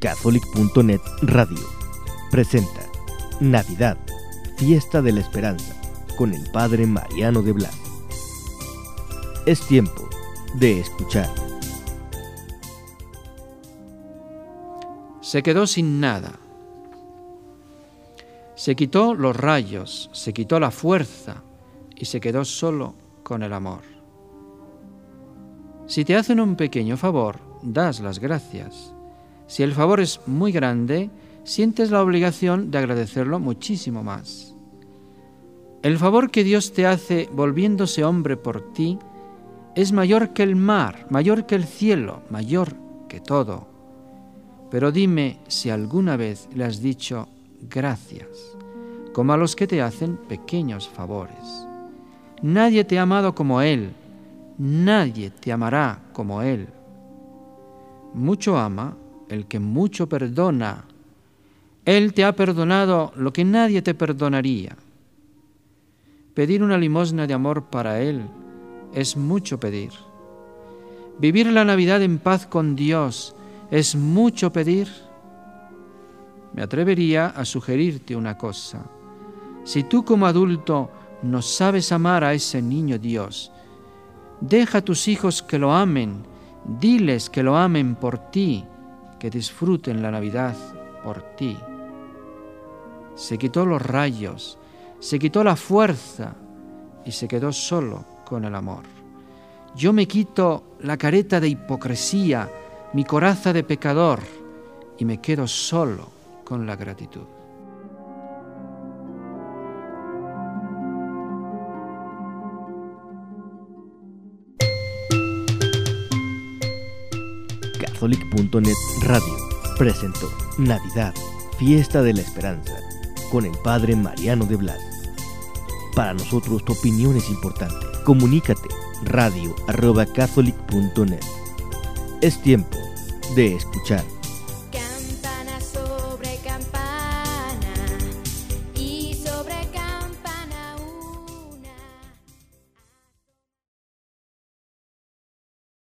Catholic.net Radio presenta Navidad, Fiesta de la Esperanza, con el Padre Mariano de Blas. Es tiempo de escuchar. Se quedó sin nada. Se quitó los rayos, se quitó la fuerza y se quedó solo con el amor. Si te hacen un pequeño favor, das las gracias. Si el favor es muy grande, sientes la obligación de agradecerlo muchísimo más. El favor que Dios te hace volviéndose hombre por ti es mayor que el mar, mayor que el cielo, mayor que todo. Pero dime si alguna vez le has dicho gracias, como a los que te hacen pequeños favores. Nadie te ha amado como Él, nadie te amará como Él. Mucho ama el que mucho perdona. Él te ha perdonado lo que nadie te perdonaría. Pedir una limosna de amor para Él es mucho pedir. Vivir la Navidad en paz con Dios es mucho pedir. Me atrevería a sugerirte una cosa. Si tú como adulto no sabes amar a ese niño Dios, deja a tus hijos que lo amen, diles que lo amen por ti, que disfruten la Navidad por ti. Se quitó los rayos, se quitó la fuerza y se quedó solo con el amor. Yo me quito la careta de hipocresía, mi coraza de pecador y me quedo solo con la gratitud. Catholic.net Radio presentó Navidad, Fiesta de la Esperanza, con el Padre Mariano de Blas. Para nosotros tu opinión es importante. Comunícate radio arroba catholic.net. Es tiempo de escuchar.